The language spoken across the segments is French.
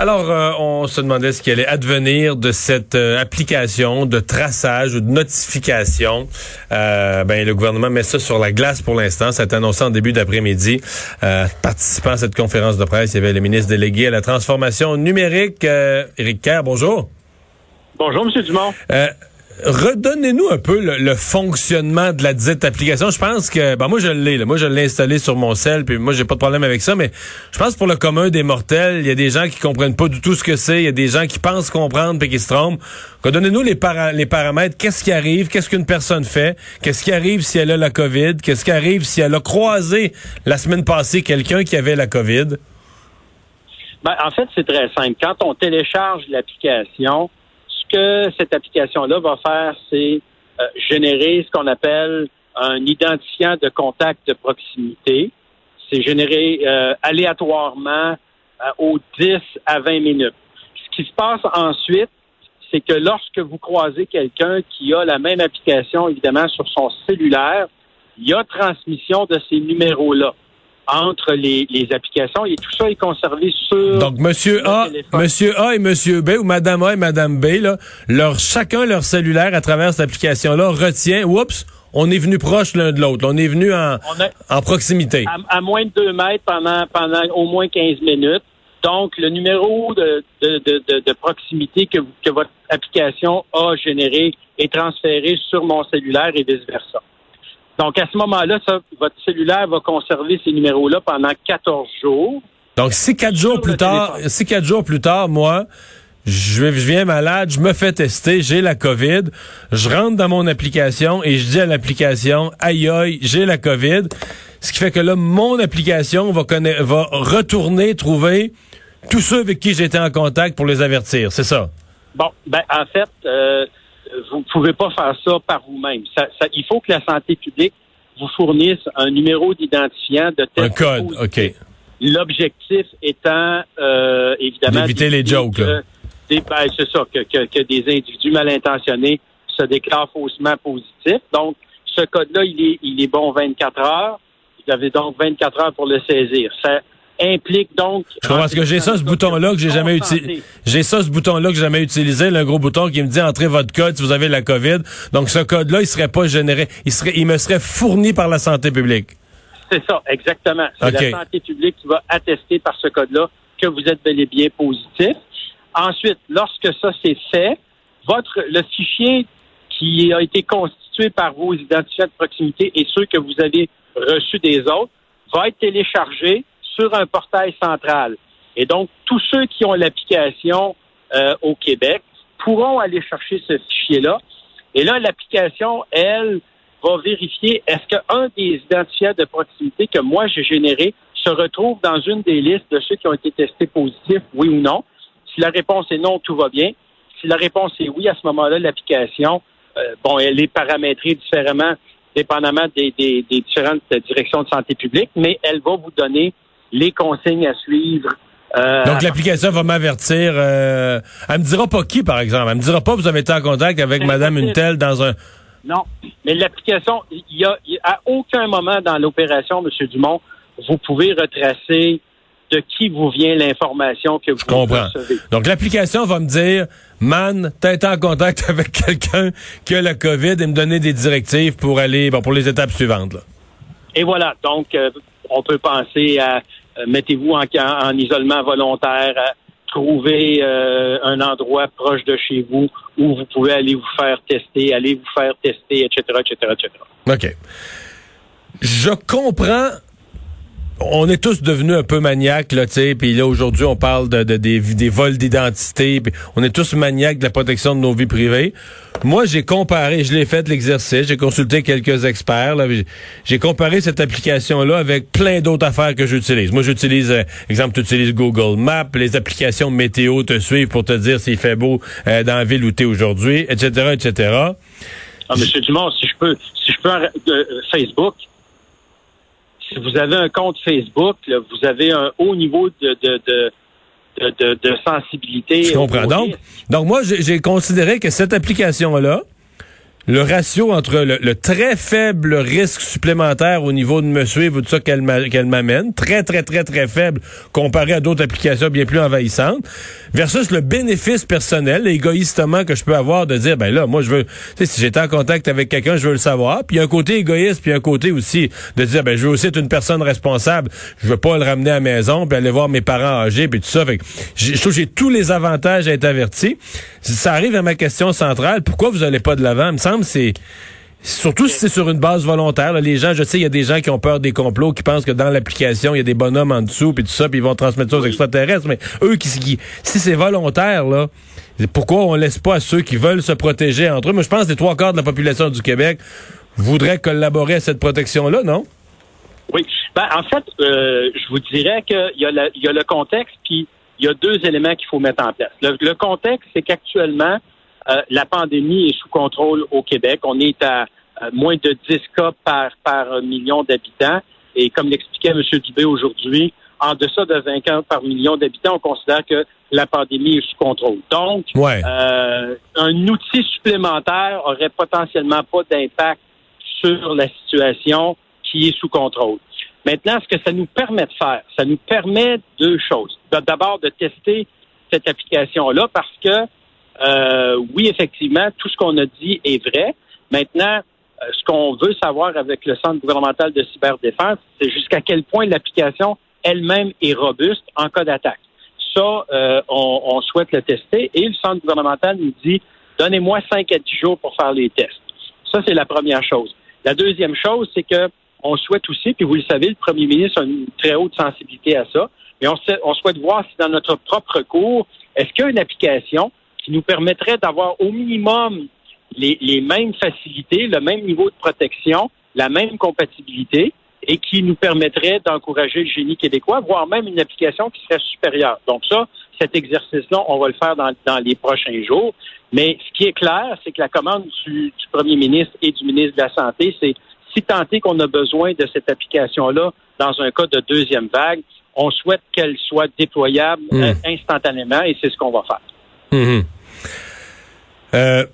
Alors, euh, on se demandait ce qui allait advenir de cette euh, application de traçage ou de notification. Euh, ben, le gouvernement met ça sur la glace pour l'instant. Ça a été annoncé en début d'après-midi. participant à cette conférence de presse, il y avait le ministre délégué à la transformation numérique, Éric Kerr. Bonjour. Bonjour, M. Dumont redonnez-nous un peu le, fonctionnement de la dite application. Je pense que, ben moi je l'ai, moi je l'ai installé sur mon cell, puis moi j'ai pas de problème avec ça, mais je pense pour le commun des mortels, il y a des gens qui comprennent pas du tout ce que c'est, il y a des gens qui pensent comprendre puis qui se trompent. Redonnez-nous les, les paramètres, qu'est-ce qui arrive, qu'est-ce qu'une personne fait, qu'est-ce qui arrive si elle a la COVID, qu'est-ce qui arrive si elle a croisé la semaine passée quelqu'un qui avait la COVID? Ben, en fait, c'est très simple. Quand on télécharge l'application, que cette application-là va faire, c'est euh, générer ce qu'on appelle un identifiant de contact de proximité. C'est généré euh, aléatoirement euh, aux 10 à 20 minutes. Ce qui se passe ensuite, c'est que lorsque vous croisez quelqu'un qui a la même application, évidemment, sur son cellulaire, il y a transmission de ces numéros-là entre les, applications et tout ça est conservé sur Donc monsieur A, monsieur A et monsieur B ou madame A et madame B là, leur chacun leur cellulaire à travers cette application là retient oups, on est venu proche l'un de l'autre, on est venu en, en proximité. À, moins de deux mètres pendant pendant au moins 15 minutes. Donc, le numéro de, de, de, de proximité que, que votre application a généré est transféré sur mon cellulaire et vice-versa. Donc, à ce moment-là, votre cellulaire va conserver ces numéros-là pendant 14 jours. Donc, si quatre jours plus tard, si quatre jours plus tard, moi, je, viens malade, je me fais tester, j'ai la COVID, je rentre dans mon application et je dis à l'application, aïe aïe, j'ai la COVID. Ce qui fait que là, mon application va, va retourner trouver tous ceux avec qui j'étais en contact pour les avertir. C'est ça? Bon, ben en fait, euh, vous ne pouvez pas faire ça par vous-même. il faut que la santé publique vous fournisse un numéro d'identifiant de test. Un code, OK. L'objectif étant, euh, évidemment... D'éviter les jokes, ben, c'est ça, que, des individus mal intentionnés se déclarent faussement positifs. Donc, ce code-là, il est, il est bon 24 heures. Vous avez donc 24 heures pour le saisir. Ça, implique donc. Je parce que j'ai? Ça, ce bouton-là que j'ai jamais utilisé. J'ai ça, ce bouton-là que j'ai jamais utilisé, un gros bouton qui me dit entrez votre code si vous avez la COVID. Donc ce code-là, il serait pas généré, il serait, il me serait fourni par la santé publique. C'est ça, exactement. C'est la santé publique qui va attester par ce code-là que vous êtes bel et bien positif. Ensuite, lorsque ça c'est fait, votre le fichier qui a été constitué par vos identifiants de proximité et ceux que vous avez reçus des autres va être téléchargé sur un portail central. Et donc, tous ceux qui ont l'application euh, au Québec pourront aller chercher ce fichier-là. Et là, l'application, elle, va vérifier est-ce qu'un des identifiants de proximité que moi j'ai généré se retrouve dans une des listes de ceux qui ont été testés positifs, oui ou non? Si la réponse est non, tout va bien. Si la réponse est oui, à ce moment-là, l'application, euh, bon, elle est paramétrée différemment, dépendamment des, des, différentes directions de santé publique, mais elle va vous donner les consignes à suivre. Euh, Donc l'application va m'avertir. Euh, elle me dira pas qui, par exemple. Elle me dira pas vous avez été en contact avec Madame une telle dans un. Non, mais l'application, il y a, à aucun moment dans l'opération, Monsieur Dumont, vous pouvez retracer de qui vous vient l'information que vous Je comprends. Donc l'application va me dire, man, t'as été en contact avec quelqu'un qui a la COVID et me donner des directives pour aller, bon, pour les étapes suivantes. Là. Et voilà. Donc, euh, on peut penser à mettez-vous en, en, isolement volontaire, à trouver euh, un endroit proche de chez vous où vous pouvez aller vous faire tester, aller vous faire tester, etc., etc., etc. OK. Je comprends on est tous devenus un peu maniaques, là, tu sais, puis là, aujourd'hui, on parle de, des, des, vols d'identité, on est tous maniaques de la protection de nos vies privées. Moi, j'ai comparé, je l'ai fait l'exercice, j'ai consulté quelques experts, j'ai comparé cette application-là avec plein d'autres affaires que j'utilise. Moi, j'utilise, euh, exemple, tu utilises Google Maps, les applications météo te suivent pour te dire s'il fait beau euh, dans la ville où tu es aujourd'hui, etc., etc. Ah, Monsieur Dumont, si je peux, si je peux, euh, Facebook, si vous avez un compte Facebook, vous avez un haut niveau de, de, de, sensibilité. Je comprends. Donc, donc moi, j'ai considéré que cette application-là, le ratio entre le, très faible risque supplémentaire au niveau de me suivre ou tout ça qu'elle m'amène, très, très, très, très faible comparé à d'autres applications bien plus envahissantes, versus le bénéfice personnel, égoïstement que je peux avoir de dire, ben là, moi, je veux, si j'étais en contact avec quelqu'un, je veux le savoir. Puis il y a un côté égoïste, puis un côté aussi de dire, ben je veux aussi être une personne responsable. Je veux pas le ramener à la maison, puis aller voir mes parents âgés, puis tout ça. Fait je trouve j'ai tous les avantages à être averti. Ça arrive à ma question centrale. Pourquoi vous allez pas de l'avant? Me semble c'est Surtout si c'est sur une base volontaire. Les gens, je sais, il y a des gens qui ont peur des complots, qui pensent que dans l'application, il y a des bonhommes en dessous, puis tout ça, puis ils vont transmettre ça aux extraterrestres. Mais eux, qui, si c'est volontaire, là, pourquoi on laisse pas à ceux qui veulent se protéger entre eux? Moi, je pense que les trois quarts de la population du Québec voudraient collaborer à cette protection-là, non? Oui. Ben, en fait, euh, je vous dirais qu'il y, y a le contexte, puis il y a deux éléments qu'il faut mettre en place. le contexte, c'est qu'actuellement, euh, la pandémie est sous contrôle au Québec. On est à moins de 10 cas par, par million d'habitants. Et comme l'expliquait M. Dubé aujourd'hui, en deçà de 20 cas par million d'habitants, on considère que la pandémie est sous contrôle. Donc, euh, un outil supplémentaire aurait potentiellement pas d'impact sur la situation qui est sous contrôle. Maintenant, ce que ça nous permet de faire, ça nous permet deux choses. D'abord, de tester cette application-là parce que euh, oui, effectivement, tout ce qu'on a dit est vrai. Maintenant, euh, ce qu'on veut savoir avec le Centre gouvernemental de cyberdéfense, c'est jusqu'à quel point l'application elle-même est robuste en cas d'attaque. Ça, euh, on, souhaite le tester et le Centre gouvernemental nous dit donnez-moi 5 à 10 jours pour faire les tests. Ça, c'est la première chose. La deuxième chose, c'est que on souhaite aussi, puis vous le savez, le premier ministre a une très haute sensibilité à ça, mais on, on souhaite voir si dans notre propre cours, est-ce qu'il y a une application qui nous permettrait d'avoir au minimum les, mêmes facilités, le même niveau de protection, la même compatibilité et qui nous permettrait d'encourager le génie québécois, voire même une application qui serait supérieure. Donc ça, cet exercice-là, on va le faire dans, les prochains jours. Mais ce qui est clair, c'est que la commande du, premier ministre et du ministre de la Santé, c'est si tant est qu'on a besoin de cette application-là dans un cas de deuxième vague, on souhaite qu'elle soit déployable mmh. euh, instantanément et c'est ce qu'on va faire. Mmh. Euh,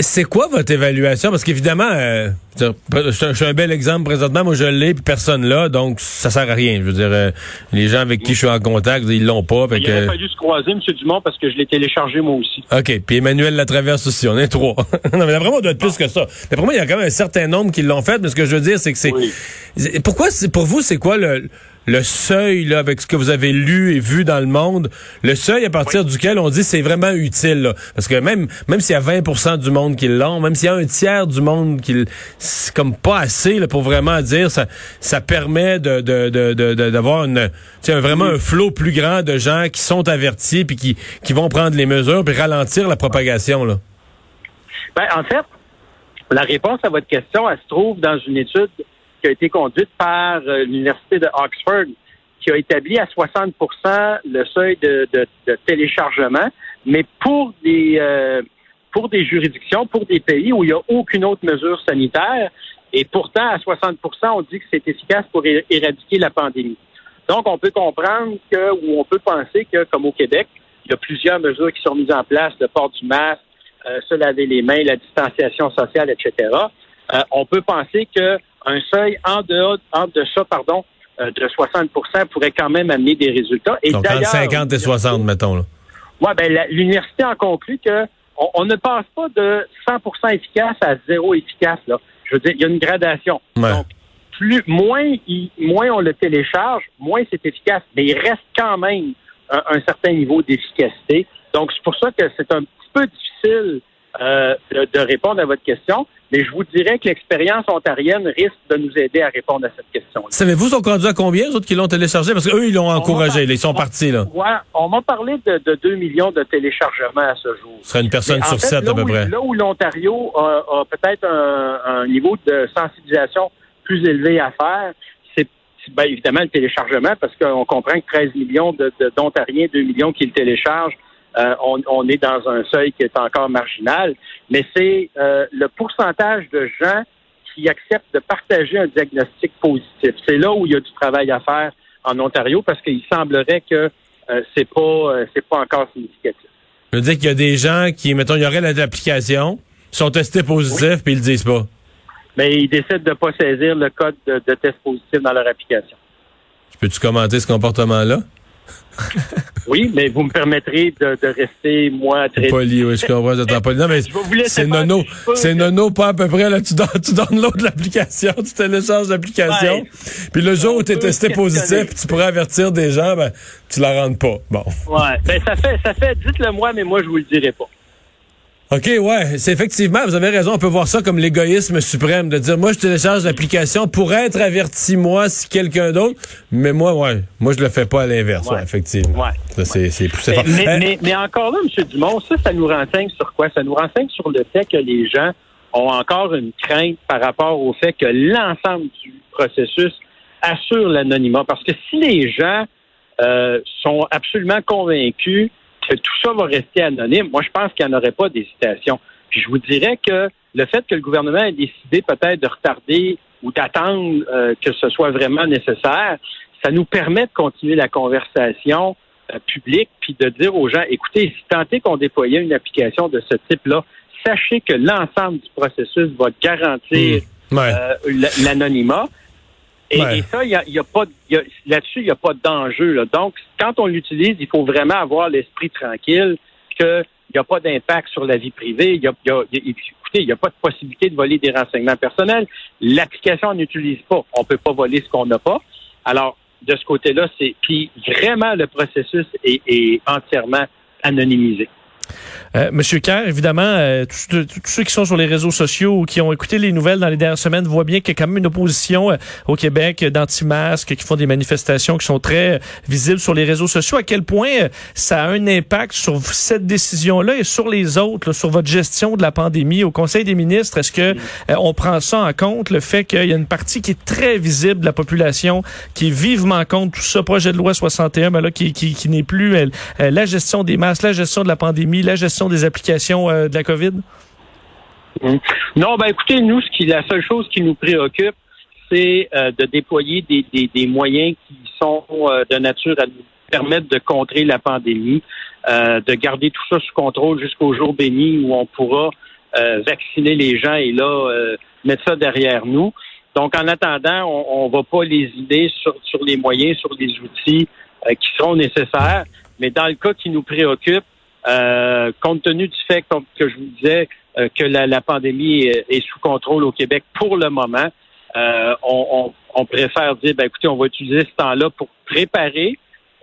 c'est quoi votre évaluation? Parce qu'évidemment, euh, je, suis un bel exemple présentement. Moi, je l'ai, puis personne là, donc ça sert à rien. Je veux dire, euh, les gens avec qui je suis en contact, ils l'ont pas. Fait Il aurait fallu se croiser, M. Dumont, parce que je l'ai téléchargé moi aussi. OK. Puis Emmanuel la traverse aussi. On est trois. non, mais vraiment, on doit être plus que ça. D'après moi, il y a quand même un certain nombre qui l'ont fait, mais ce que je veux dire, c'est que c'est... Pourquoi, pour vous, c'est quoi le le seuil, là, avec ce que vous avez lu et vu dans le monde, le seuil à partir duquel on dit c'est vraiment utile. Parce que même même s'il y a 20% du monde qui l'ont, même s'il y a un tiers du monde qui c'est comme pas assez là, pour vraiment dire ça ça permet de d'avoir de, de, une vraiment un flot plus grand de gens qui sont avertis puis qui qui vont prendre les mesures puis ralentir la propagation là. Ben, en fait, la réponse à votre question, elle se trouve dans une étude qui a été conduite par euh, l'Université de Oxford, qui a établi à 60% le seuil de, téléchargement, mais pour des euh, pour des juridictions, pour des pays où il n'y a aucune autre mesure sanitaire, et pourtant à 60% on dit que c'est efficace pour éradiquer la pandémie. Donc, on peut comprendre que, ou on peut penser que, comme au Québec, il y a plusieurs mesures qui sont mises en place, le port du masque, euh, se laver les mains, la distanciation sociale, etc. on peut penser que un seuil en dehors, en ça, pardon, euh, de 60% pourrait quand même amener des résultats. Et Donc, entre 50 et 60, mettons. Là. Ouais, ben, l'université en conclut que on, ne passe pas de 100% efficace à zéro efficace. Là. Je veux dire, il y a une gradation. Donc, plus, moins, moins on le télécharge, moins c'est efficace. Mais il reste quand même un certain niveau d'efficacité. Donc, c'est pour ça que c'est un petit peu difficile euh, de, répondre à votre question, mais je vous dirais que l'expérience ontarienne risque de nous aider à répondre à cette question. Savez-vous, sont rendus à combien, les autres qui l'ont téléchargé? Parce qu'eux, ils l'ont encouragé, ils sont partis, là. Ouais, on m'a parlé de, de, 2 millions de téléchargements à ce jour. Ce serait une personne sur sept, à peu près. Là où l'Ontario a, peut-être un, niveau de sensibilisation plus élevé à faire, c'est ben, évidemment le téléchargement, parce qu'on comprend que 13 millions d'Ontariens, 2 millions qui le téléchargent, euh, on, est dans un seuil qui est encore marginal, mais c'est euh, le pourcentage de gens qui acceptent de partager un diagnostic positif. C'est là où il y a du travail à faire en Ontario parce qu'il semblerait que euh, c'est pas c'est pas encore significatif. Je veux dire qu'il y a des gens qui, mettons, il y aurait l'application, sont testés positifs, puis ils le disent pas. Mais ils décident de ne pas saisir le code de, test positif dans leur application. Peux-tu commenter ce comportement-là? Oui, mais vous me permettrez de, rester, moi, très... Poli, oui, je comprends, j'entends poli. Non, mais c'est nono. C'est nono, pas à peu près, là. Tu, donnes, tu l'autre l'application, tu télécharges l'application. Puis le jour où tu es testé positif, tu pourrais avertir des gens, ben, tu la rentres pas. Bon. Ouais. Ben, ça fait, ça fait, dites-le moi, mais moi, je vous le dirai pas. OK, ouais, c'est effectivement, vous avez raison, on peut voir ça comme l'égoïsme suprême, de dire, moi, je télécharge l'application pour être averti, moi, si quelqu'un d'autre, mais moi, ouais, moi, je le fais pas à l'inverse, ouais. effectivement. Ouais. Ça, c'est, c'est poussé mais, mais, mais, mais, encore là, M. Dumont, ça, ça nous renseigne sur quoi? Ça nous renseigne sur le fait que les gens ont encore une crainte par rapport au fait que l'ensemble du processus assure l'anonymat. Parce que si les gens euh, sont absolument convaincus que tout ça va rester anonyme, moi, je pense qu'il n'y en aurait pas d'hésitation. Puis je vous dirais que le fait que le gouvernement ait décidé peut-être de retarder ou d'attendre euh, que ce soit vraiment nécessaire, ça nous permet de continuer la conversation euh, publique, puis de dire aux gens, écoutez, si tant est qu'on déployait une application de ce type-là, sachez que l'ensemble du processus va garantir mmh. euh, l'anonymat. Et, ça, il y a, y a, pas là-dessus, il n'y a pas d'enjeu. Donc, quand on l'utilise, il faut vraiment avoir l'esprit tranquille qu'il n'y a pas d'impact sur la vie privée. Il y a, écoutez, il n'y a pas de possibilité de voler des renseignements personnels. L'application n'utilise pas. On ne peut pas voler ce qu'on n'a pas. Alors, de ce côté-là, c'est puis vraiment le processus est entièrement anonymisé. Euh, Monsieur Kerr, évidemment, euh, tous, ceux qui sont sur les réseaux sociaux ou qui ont écouté les nouvelles dans les dernières semaines voient bien qu'il y a quand même une opposition euh, au Québec d'anti-masques qui font des manifestations qui sont très visibles sur les réseaux sociaux. À quel point ça a un impact sur cette décision-là et sur les autres, sur votre gestion de la pandémie? Au Conseil des ministres? Est-ce que on prend ça en compte, le fait qu'il y a une partie qui est très visible de la population, qui est vivement contre tout ça, projet de loi 61, ben là, qui, qui, qui n'est plus la gestion des masques, la gestion de la pandémie, la gestion des applications euh, de la COVID? Hum. Non, ben écoutez, nous, ce qui, la seule chose qui nous préoccupe, c'est euh, de déployer des, moyens qui sont euh, de nature à nous permettre de contrer la pandémie, de garder tout ça sous contrôle jusqu'au jour béni où on pourra vacciner les gens et là mettre ça derrière nous. Donc, en attendant, on ne va pas les idées sur, sur les moyens, sur les outils qui seront nécessaires. Mais dans le cas qui nous préoccupe, euh, compte tenu du fait, que je vous disais, euh, que la, pandémie est, sous contrôle au Québec pour le moment, euh, on, préfère dire, ben, écoutez, on va utiliser ce temps-là pour préparer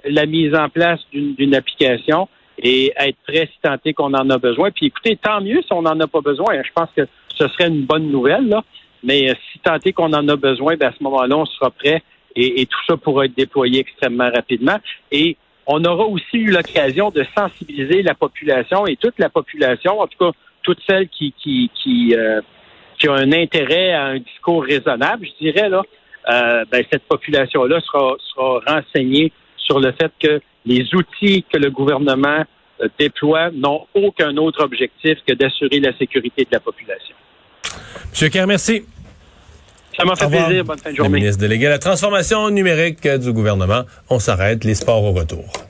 la mise en place d'une application et être prêt si tant qu'on en a besoin. Puis écoutez, tant mieux si on n'en a pas besoin. Je pense que ce serait une bonne nouvelle. Mais si tant qu'on en a besoin, ben, à ce moment-là, on sera prêt et, et, tout ça pourra être déployé extrêmement rapidement. Et on aura aussi eu l'occasion de sensibiliser la population et toute la population, en tout cas toutes celles qui qui qui, euh, qui ont un intérêt à un discours raisonnable, je dirais là, euh, ben, cette population-là sera sera renseignée sur le fait que les outils que le gouvernement euh, déploie n'ont aucun autre objectif que d'assurer la sécurité de la population. Monsieur Kerr, merci. Ça m'a fait plaisir. Bonne fin de journée. ministre délégué à la transformation numérique du gouvernement. On s'arrête. Les sports au retour.